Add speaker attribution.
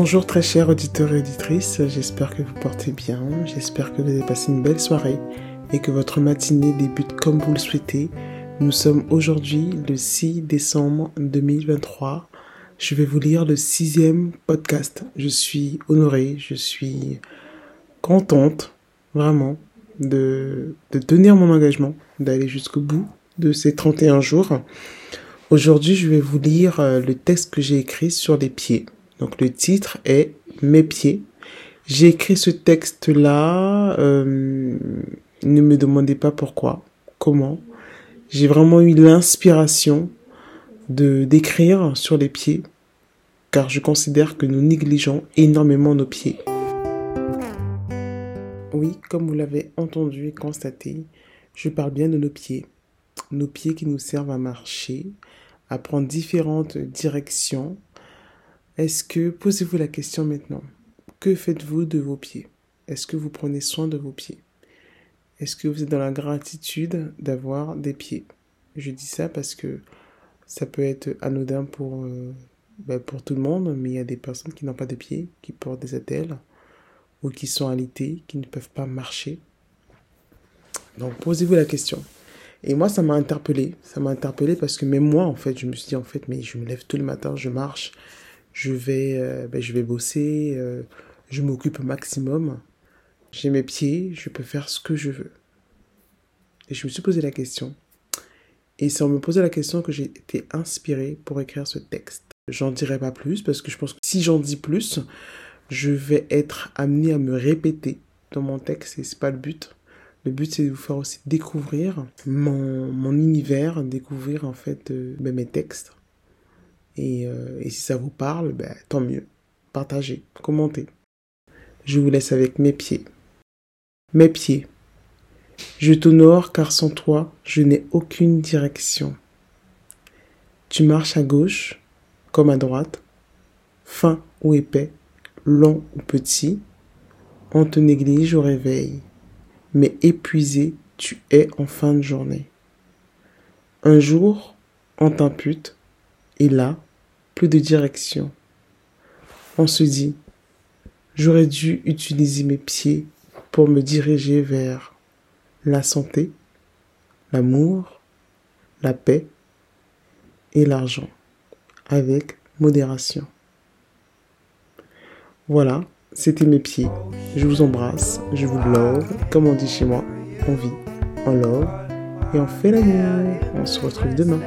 Speaker 1: Bonjour très chers auditeurs et auditrices, j'espère que vous portez bien, j'espère que vous avez passé une belle soirée et que votre matinée débute comme vous le souhaitez. Nous sommes aujourd'hui le 6 décembre 2023. Je vais vous lire le sixième podcast. Je suis honorée, je suis contente vraiment de, de tenir mon engagement, d'aller jusqu'au bout de ces 31 jours. Aujourd'hui, je vais vous lire euh, le texte que j'ai écrit sur les pieds. Donc le titre est Mes pieds. J'ai écrit ce texte-là, euh, ne me demandez pas pourquoi, comment. J'ai vraiment eu l'inspiration de d'écrire sur les pieds, car je considère que nous négligeons énormément nos pieds. Oui, comme vous l'avez entendu et constaté, je parle bien de nos pieds. Nos pieds qui nous servent à marcher, à prendre différentes directions, est-ce que, posez-vous la question maintenant, que faites-vous de vos pieds? Est-ce que vous prenez soin de vos pieds? Est-ce que vous êtes dans la gratitude d'avoir des pieds? Je dis ça parce que ça peut être anodin pour, euh, ben, pour tout le monde, mais il y a des personnes qui n'ont pas de pieds, qui portent des attelles, ou qui sont alités, qui ne peuvent pas marcher. Donc posez-vous la question. Et moi, ça m'a interpellé. Ça m'a interpellé parce que même moi, en fait, je me suis dit, en fait, mais je me lève tout le matin, je marche, je vais, euh, ben, je vais bosser, euh, je m'occupe au maximum. J'ai mes pieds, je peux faire ce que je veux. Et je me suis posé la question. Et c'est en me posant la question que j'ai été inspiré pour écrire ce texte. J'en dirai pas plus parce que je pense que si j'en dis plus, je vais être amené à me répéter dans mon texte et c'est pas le but. Le but c'est de vous faire aussi découvrir mon, mon univers, découvrir en fait euh, ben, mes textes euh, et, si ça vous parle, ben, tant mieux. Partagez, commentez. Je vous laisse avec mes pieds. Mes pieds. Je t'honore car sans toi, je n'ai aucune direction. Tu marches à gauche comme à droite, fin ou épais, long ou petit. On te néglige au réveil, mais épuisé tu es en fin de journée. Un jour, on t'impute, et là, de direction. On se dit, j'aurais dû utiliser mes pieds pour me diriger vers la santé, l'amour, la paix et l'argent, avec modération. Voilà, c'était mes pieds. Je vous embrasse, je vous love, comme on dit chez moi, on vit, on love et on fait l'amour. On se retrouve demain.